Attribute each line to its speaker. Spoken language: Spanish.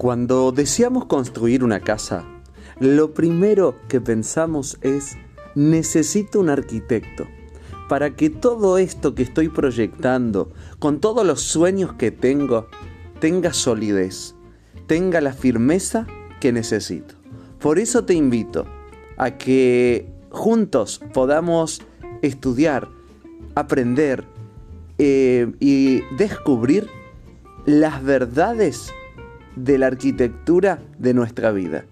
Speaker 1: Cuando deseamos construir una casa, lo primero que pensamos es, necesito un arquitecto para que todo esto que estoy proyectando, con todos los sueños que tengo, tenga solidez, tenga la firmeza que necesito. Por eso te invito a que juntos podamos estudiar, aprender eh, y descubrir las verdades de la arquitectura de nuestra vida.